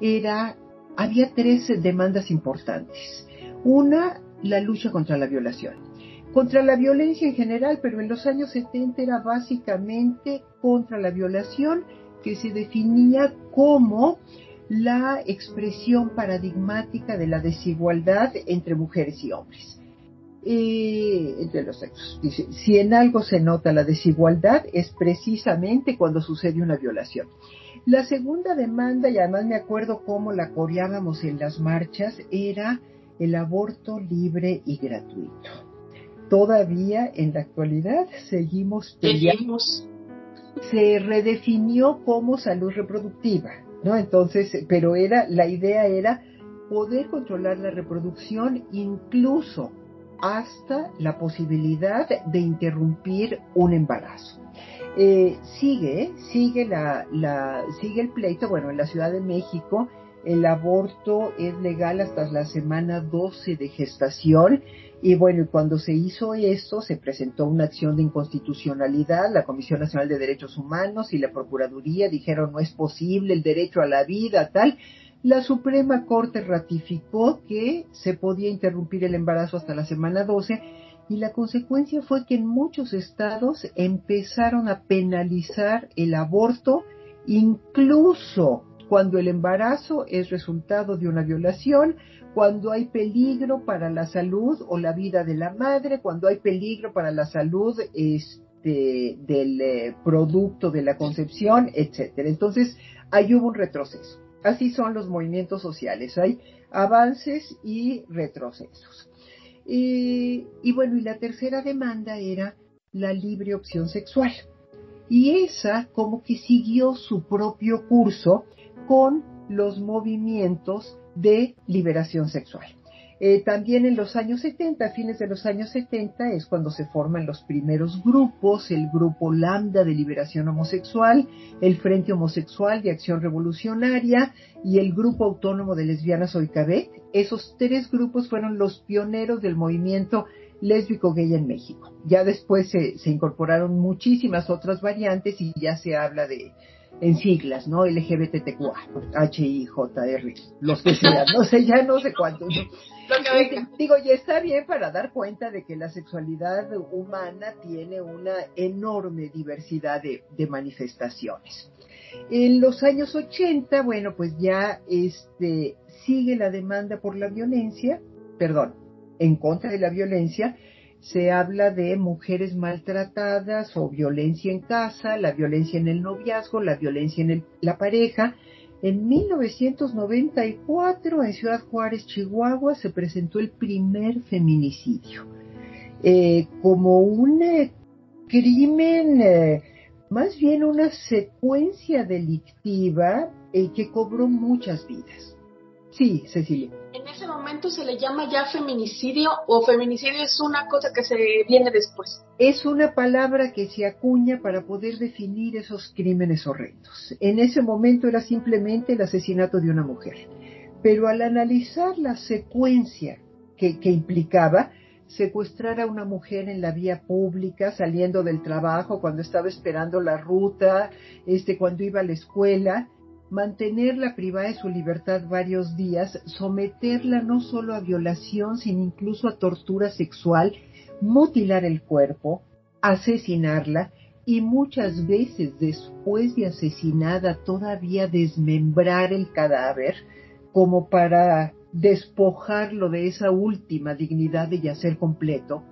era había tres demandas importantes. Una, la lucha contra la violación. Contra la violencia en general, pero en los años 70 era básicamente contra la violación que se definía como la expresión paradigmática de la desigualdad entre mujeres y hombres. Eh, entre los sexos. Dice, si en algo se nota la desigualdad es precisamente cuando sucede una violación. La segunda demanda, y además me acuerdo cómo la coreábamos en las marchas, era el aborto libre y gratuito. Todavía en la actualidad seguimos peleando. Se redefinió como salud reproductiva, ¿no? Entonces, pero era, la idea era poder controlar la reproducción incluso hasta la posibilidad de interrumpir un embarazo. Eh, sigue, sigue, la, la, sigue el pleito, bueno, en la Ciudad de México el aborto es legal hasta la semana 12 de gestación y bueno, cuando se hizo esto se presentó una acción de inconstitucionalidad, la Comisión Nacional de Derechos Humanos y la Procuraduría dijeron no es posible el derecho a la vida, tal. La Suprema Corte ratificó que se podía interrumpir el embarazo hasta la semana 12 y la consecuencia fue que en muchos estados empezaron a penalizar el aborto incluso cuando el embarazo es resultado de una violación, cuando hay peligro para la salud o la vida de la madre, cuando hay peligro para la salud este, del eh, producto de la concepción, etcétera. Entonces, ahí hubo un retroceso. Así son los movimientos sociales, hay avances y retrocesos. Y, bueno, y la tercera demanda era la libre opción sexual. Y esa como que siguió su propio curso con los movimientos de liberación sexual. Eh, también en los años 70, fines de los años 70, es cuando se forman los primeros grupos, el grupo Lambda de Liberación Homosexual, el Frente Homosexual de Acción Revolucionaria y el Grupo Autónomo de Lesbianas Oicabet. Esos tres grupos fueron los pioneros del movimiento lésbico gay en México. Ya después se, se incorporaron muchísimas otras variantes y ya se habla de en siglas, ¿no? LGBTQA, HIJR, los que sean, no sé, ya no sé cuántos. Digo, y está bien para dar cuenta de que la sexualidad humana tiene una enorme diversidad de, de manifestaciones. En los años 80, bueno, pues ya este, sigue la demanda por la violencia, perdón, en contra de la violencia, se habla de mujeres maltratadas o violencia en casa, la violencia en el noviazgo, la violencia en la pareja. En 1994, en Ciudad Juárez, Chihuahua, se presentó el primer feminicidio. Eh, como un eh, crimen, eh, más bien una secuencia delictiva que cobró muchas vidas. Sí, Cecilia. En ese momento se le llama ya feminicidio o feminicidio es una cosa que se viene después. Es una palabra que se acuña para poder definir esos crímenes horrendos. En ese momento era simplemente el asesinato de una mujer. Pero al analizar la secuencia que, que implicaba, secuestrar a una mujer en la vía pública, saliendo del trabajo, cuando estaba esperando la ruta, este, cuando iba a la escuela, mantenerla privada de su libertad varios días, someterla no solo a violación, sino incluso a tortura sexual, mutilar el cuerpo, asesinarla y muchas veces después de asesinada todavía desmembrar el cadáver como para despojarlo de esa última dignidad de yacer completo,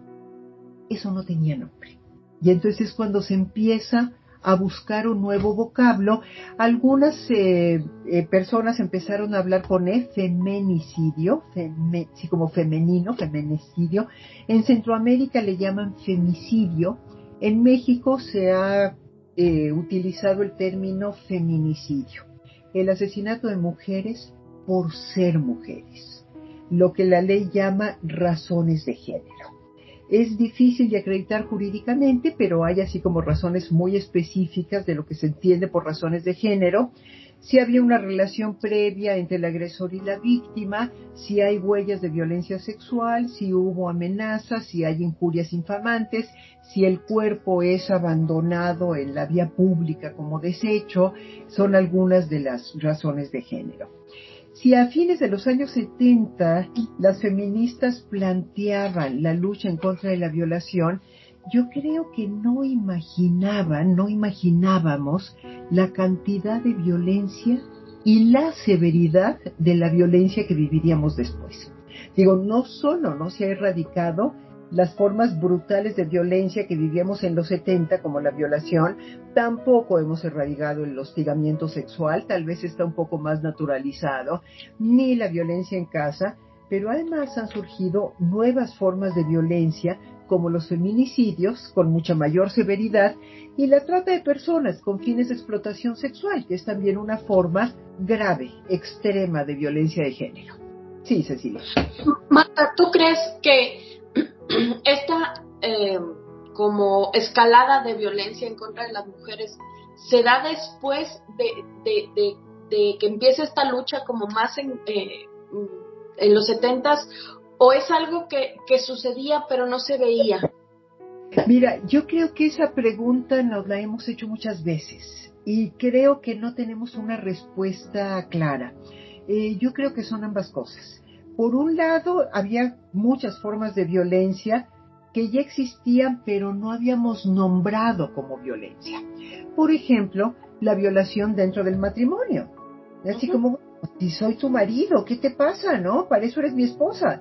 eso no tenía nombre. Y entonces es cuando se empieza a buscar un nuevo vocablo. Algunas eh, eh, personas empezaron a hablar con E, femenicidio, sí, como femenino, feminicidio. En Centroamérica le llaman femicidio. En México se ha eh, utilizado el término feminicidio. El asesinato de mujeres por ser mujeres. lo que la ley llama razones de género. Es difícil de acreditar jurídicamente, pero hay así como razones muy específicas de lo que se entiende por razones de género si había una relación previa entre el agresor y la víctima, si hay huellas de violencia sexual, si hubo amenazas, si hay injurias infamantes, si el cuerpo es abandonado en la vía pública como desecho, son algunas de las razones de género. Si a fines de los años 70 las feministas planteaban la lucha en contra de la violación, yo creo que no imaginaban, no imaginábamos la cantidad de violencia y la severidad de la violencia que viviríamos después. Digo, no solo no se ha erradicado las formas brutales de violencia que vivíamos en los 70, como la violación, tampoco hemos erradicado el hostigamiento sexual, tal vez está un poco más naturalizado, ni la violencia en casa, pero además han surgido nuevas formas de violencia como los feminicidios con mucha mayor severidad y la trata de personas con fines de explotación sexual, que es también una forma grave, extrema de violencia de género. Sí, Cecilia. Marta, ¿tú crees que esta eh, como escalada de violencia en contra de las mujeres se da después de, que empiece esta lucha como más en, eh, los setentas o es algo que, que sucedía pero no se veía? Mira, yo creo que esa pregunta nos la hemos hecho muchas veces y creo que no tenemos una respuesta clara. Eh, yo creo que son ambas cosas. Por un lado, había muchas formas de violencia que ya existían, pero no habíamos nombrado como violencia. Por ejemplo, la violación dentro del matrimonio. Así como, si soy tu marido, ¿qué te pasa? ¿No? Para eso eres mi esposa.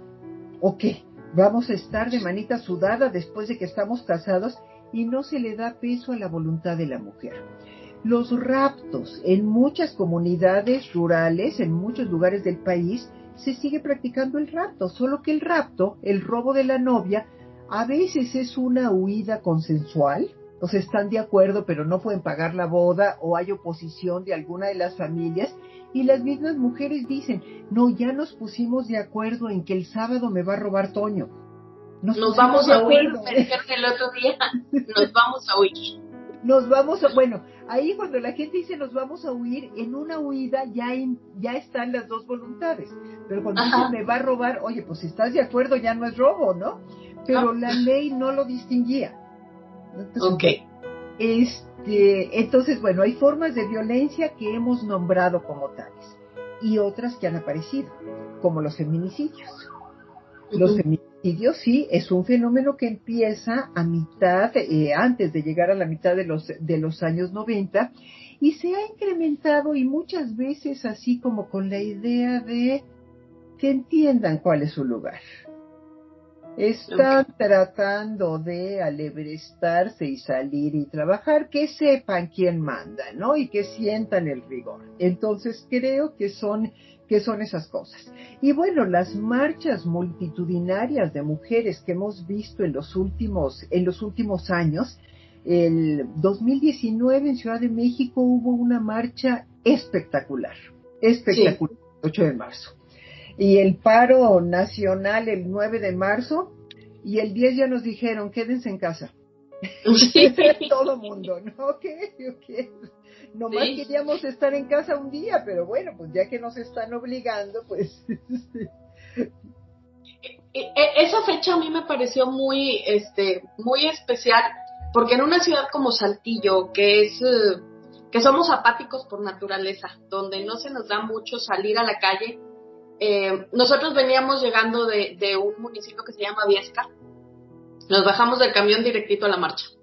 ¿O qué? Vamos a estar de manita sudada después de que estamos casados y no se le da peso a la voluntad de la mujer. Los raptos en muchas comunidades rurales, en muchos lugares del país, se sigue practicando el rapto, solo que el rapto, el robo de la novia, a veces es una huida consensual, o sea, están de acuerdo pero no pueden pagar la boda o hay oposición de alguna de las familias y las mismas mujeres dicen, no, ya nos pusimos de acuerdo en que el sábado me va a robar Toño. Nos, vamos a huir, el otro día, nos vamos a huir. Nos vamos a, bueno, ahí cuando la gente dice nos vamos a huir, en una huida ya, ya están las dos voluntades. Pero cuando dice me va a robar, oye, pues si estás de acuerdo ya no es robo, ¿no? Pero ah. la ley no lo distinguía. ok. Este, entonces, bueno, hay formas de violencia que hemos nombrado como tales y otras que han aparecido, como los feminicidios. Los feminicidios sí es un fenómeno que empieza a mitad, eh, antes de llegar a la mitad de los, de los años 90 y se ha incrementado y muchas veces así como con la idea de que entiendan cuál es su lugar. Están tratando de alebrestarse y salir y trabajar, que sepan quién manda, ¿no? Y que sientan el rigor. Entonces creo que son, que son esas cosas. Y bueno, las marchas multitudinarias de mujeres que hemos visto en los últimos, en los últimos años, el 2019 en Ciudad de México hubo una marcha espectacular, espectacular, 8 de marzo y el paro nacional el 9 de marzo y el 10 ya nos dijeron, quédense en casa. Todo mundo, ¿no? ¿Qué? ¿Qué? Nomás queríamos estar en casa un día, pero bueno, pues ya que nos están obligando, pues... E, e, esa fecha a mí me pareció muy, este, muy especial, porque en una ciudad como Saltillo, que es, eh, que somos apáticos por naturaleza, donde no se nos da mucho salir a la calle, eh, nosotros veníamos llegando de, un municipio que se llama Viesca. Nos bajamos del camión directito a la marcha.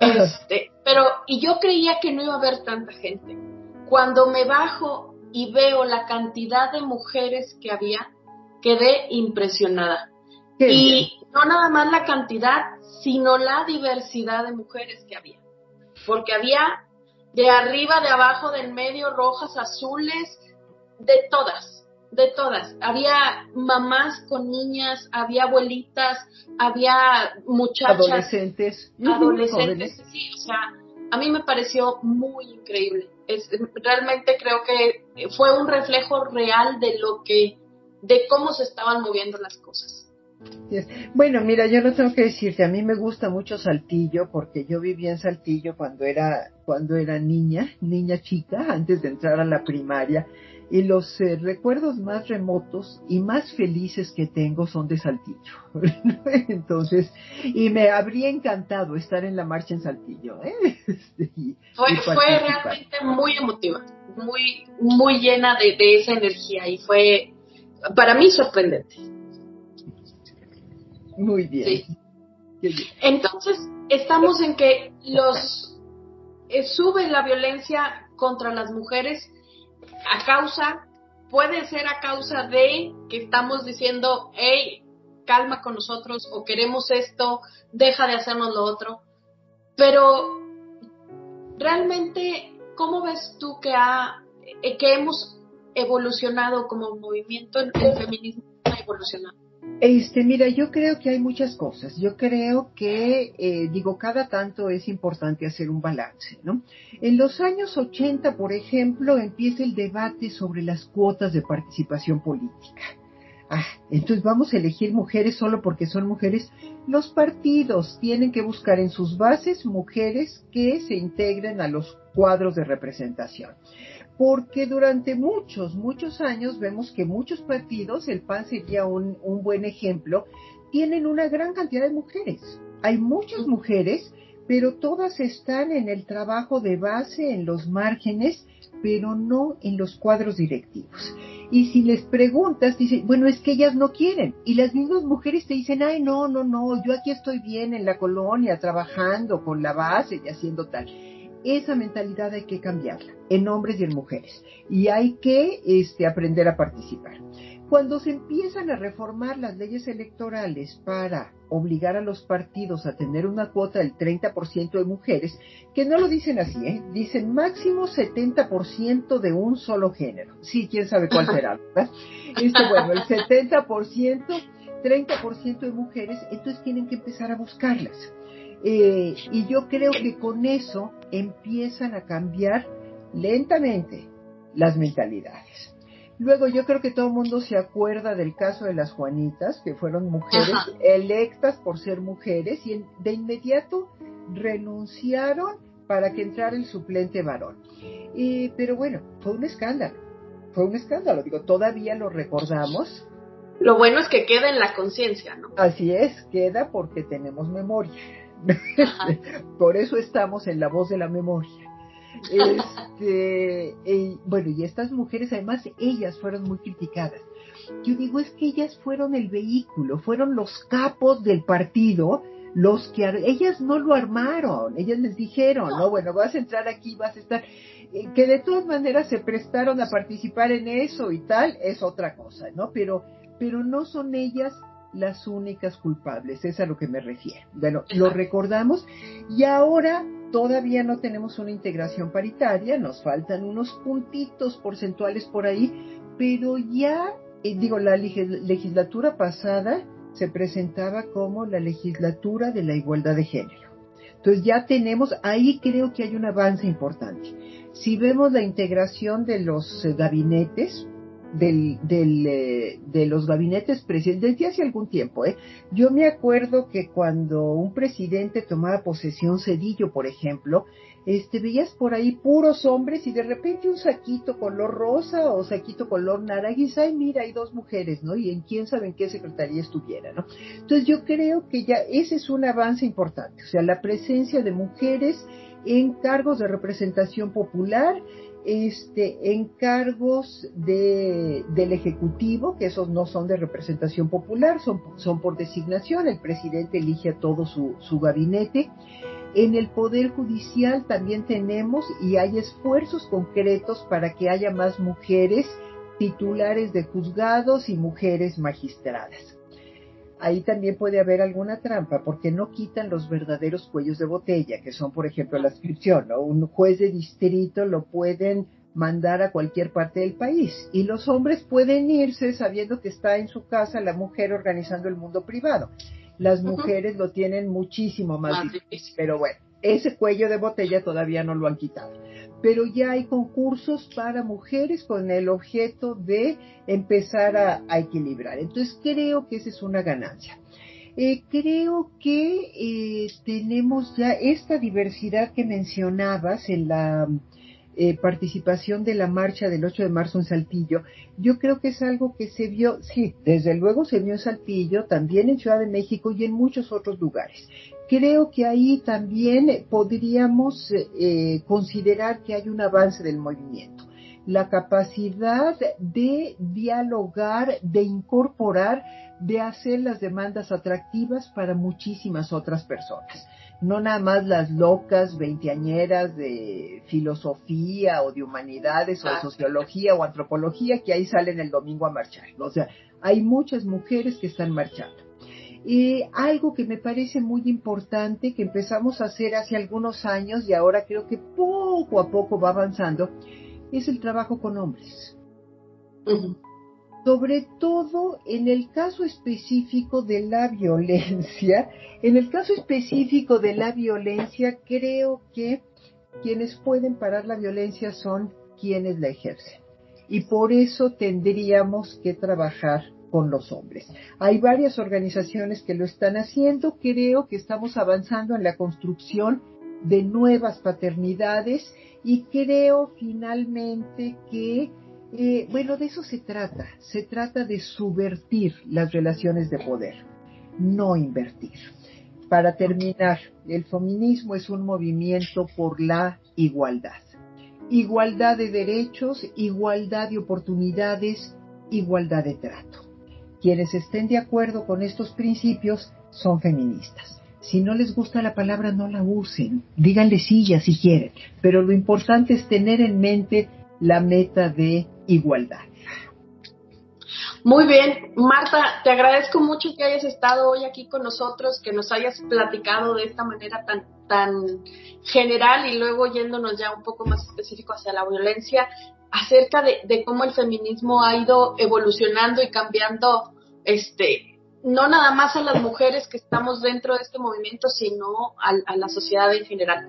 Este, pero, y yo creía que no iba a haber tanta gente. Cuando me bajo y veo la cantidad de mujeres que había, quedé impresionada. y no nada más la cantidad, sino la diversidad de mujeres que había. Porque había de arriba, de abajo, del medio, rojas, azules, de todas de todas. Había mamás con niñas, había abuelitas, había muchachas. Adolescentes. Adolescentes, sí, o sea, a mí me pareció muy increíble. Es, realmente creo que fue un reflejo real de lo que de cómo se estaban moviendo las cosas. Bueno, mira, yo no tengo que decirte, a mí me gusta mucho Saltillo porque yo viví en Saltillo cuando era cuando era niña, niña chica, antes de entrar a la primaria y los eh, recuerdos más remotos y más felices que tengo son de Saltillo. Entonces, y me habría encantado estar en la marcha en Saltillo. ¿eh? Este, fue, fue realmente muy emotiva, muy, muy llena de, de esa energía y fue para mí sorprendente. Muy bien. Entonces, estamos en que los eh, sube la violencia contra las mujeres a causa, puede ser a causa de que estamos diciendo, hey, calma con nosotros o queremos esto, deja de hacernos lo otro. Pero realmente, ¿cómo ves tú que ha, eh, que hemos evolucionado como movimiento, el feminismo ha evolucionado? Este, mira, yo creo que hay muchas cosas. Yo creo que, eh, digo, cada tanto es importante hacer un balance, ¿no? En los años 80, por ejemplo, empieza el debate sobre las cuotas de participación política. Ah, entonces vamos a elegir mujeres solo porque son mujeres. Los partidos tienen que buscar en sus bases mujeres que se integren a los cuadros de representación porque durante muchos, muchos años vemos que muchos partidos, el PAN sería un, buen ejemplo, tienen una gran cantidad de mujeres. Hay muchas mujeres, pero todas están en el trabajo de base, en los márgenes, pero no en los cuadros directivos. Y si les preguntas, dicen, bueno, es que ellas no quieren. Y las mismas mujeres te dicen, ay, no, no, no, yo aquí estoy bien en la colonia, trabajando con la base y haciendo tal esa mentalidad hay que cambiarla en hombres y en mujeres y hay que este, aprender a participar. Cuando se empiezan a reformar las leyes electorales para obligar a los partidos a tener una cuota del 30% de mujeres, que no lo dicen así, ¿eh? dicen máximo 70% de un solo género. Sí, quién sabe cuál será, ¿verdad? Este, bueno, el 70%, 30% de mujeres, entonces tienen que empezar a buscarlas. Eh, y yo creo que con eso empiezan a cambiar lentamente las mentalidades. Luego yo creo que todo el mundo se acuerda del caso de las Juanitas, que fueron mujeres electas por ser mujeres y de inmediato renunciaron para que entrara el suplente varón. pero bueno, fue un escándalo, fue un escándalo, digo, todavía lo recordamos. Lo bueno es que queda en la conciencia, ¿no? Así es, queda porque tenemos memoria. Por eso estamos en la voz de la memoria. Este, eh, bueno, y estas mujeres, además, ellas fueron muy criticadas. Yo digo, es que ellas fueron el vehículo, fueron los capos del partido, los que ellas no lo armaron, ellas les dijeron, no, bueno, vas a entrar aquí, vas a estar, eh, que de todas maneras se prestaron a participar en eso y tal, es otra cosa, ¿no? Pero, pero no son ellas las únicas culpables, es a lo que me refiero. Bueno, lo recordamos y ahora todavía no tenemos una integración paritaria, nos faltan unos puntitos porcentuales por ahí, pero ya, eh, digo, la legislatura pasada se presentaba como la legislatura de la igualdad de género. Entonces ya tenemos, ahí creo que hay un avance importante. Si vemos la integración de los eh, gabinetes, del, del, eh, de los gabinetes presidenciales hace algún tiempo. ¿eh? Yo me acuerdo que cuando un presidente tomaba posesión, Cedillo, por ejemplo, este, veías por ahí puros hombres y de repente un saquito color rosa o saquito color naranja y ay, mira, hay dos mujeres, ¿no? Y en quién sabe en qué secretaría estuviera, ¿no? Entonces yo creo que ya ese es un avance importante, o sea, la presencia de mujeres en cargos de representación popular, este, encargos de, del Ejecutivo, que esos no son de representación popular, son, por designación, el presidente elige a todo su, su gabinete. En el Poder Judicial también tenemos y hay esfuerzos concretos para que haya más mujeres titulares de juzgados y mujeres magistradas ahí también puede haber alguna trampa porque no quitan los verdaderos cuellos de botella, que son, por ejemplo, la inscripción, ¿no? Un juez de distrito lo pueden mandar a cualquier parte del país y los hombres pueden irse sabiendo que está en su casa la mujer organizando el mundo privado. Las mujeres lo tienen muchísimo más, difícil, pero bueno, ese cuello de botella todavía no lo han quitado. pero ya hay concursos para mujeres con el objeto de empezar a, equilibrar. Entonces creo que esa es una ganancia. Eh, creo que eh, tenemos ya esta diversidad que mencionabas en la eh, participación de la marcha del 8 de marzo en Saltillo, yo creo que es algo que se vio, sí, desde luego se vio en Saltillo, también en Ciudad de México y en muchos otros lugares. Creo que ahí también podríamos eh, considerar que hay un avance del movimiento la capacidad de dialogar, de incorporar, de hacer las demandas atractivas para muchísimas otras personas no nada más las locas veinteañeras de filosofía o de humanidades o de sociología o antropología que ahí salen el domingo a marchar. O sea, hay muchas mujeres que están marchando. Y algo que me parece muy importante que empezamos a hacer hace algunos años y ahora creo que poco a poco va avanzando es el trabajo con hombres sobre todo en el caso específico de la violencia. En el caso específico de la violencia, creo que quienes pueden parar la violencia son quienes la ejercen. Y por eso tendríamos que trabajar con los hombres. Hay varias organizaciones que lo están haciendo. Creo que estamos avanzando en la construcción de nuevas paternidades y creo finalmente que eh, bueno, de eso se trata. Se trata de subvertir las relaciones de poder, no invertir. Para terminar, el feminismo es un movimiento por la igualdad. Igualdad de derechos, igualdad de oportunidades, igualdad de trato. Quienes estén de acuerdo con estos principios son feministas. Si no les gusta la palabra, no la usen. Díganle silla si quieren. Pero lo importante es tener en mente la meta de igualdad. Muy bien, Marta, te agradezco mucho que hayas estado hoy aquí con nosotros, que nos hayas platicado de esta manera tan, tan general y luego yéndonos ya un poco más específico hacia la violencia, acerca de, cómo el feminismo ha ido evolucionando y cambiando, este, no nada más a las mujeres que estamos dentro de este movimiento, sino a, la sociedad en general.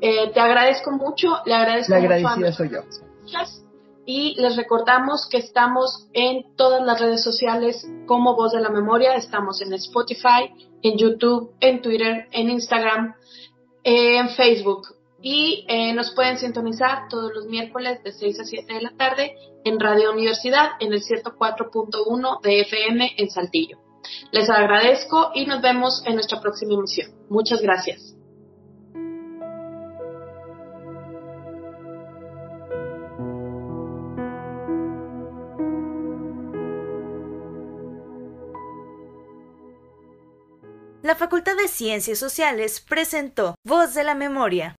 Eh, te agradezco mucho, le agradezco la agradecida soy yo y les recordamos que estamos en todas las redes sociales como Voz de la Memoria. Estamos en Spotify, en YouTube, en Twitter, en Instagram, en Facebook. Y eh, nos pueden sintonizar todos los miércoles de 6 a 7 de la tarde en Radio Universidad en el 104.1 de FM en Saltillo. Les agradezco y nos vemos en nuestra próxima emisión. Muchas gracias. La Facultad de Ciencias Sociales presentó Voz de la Memoria,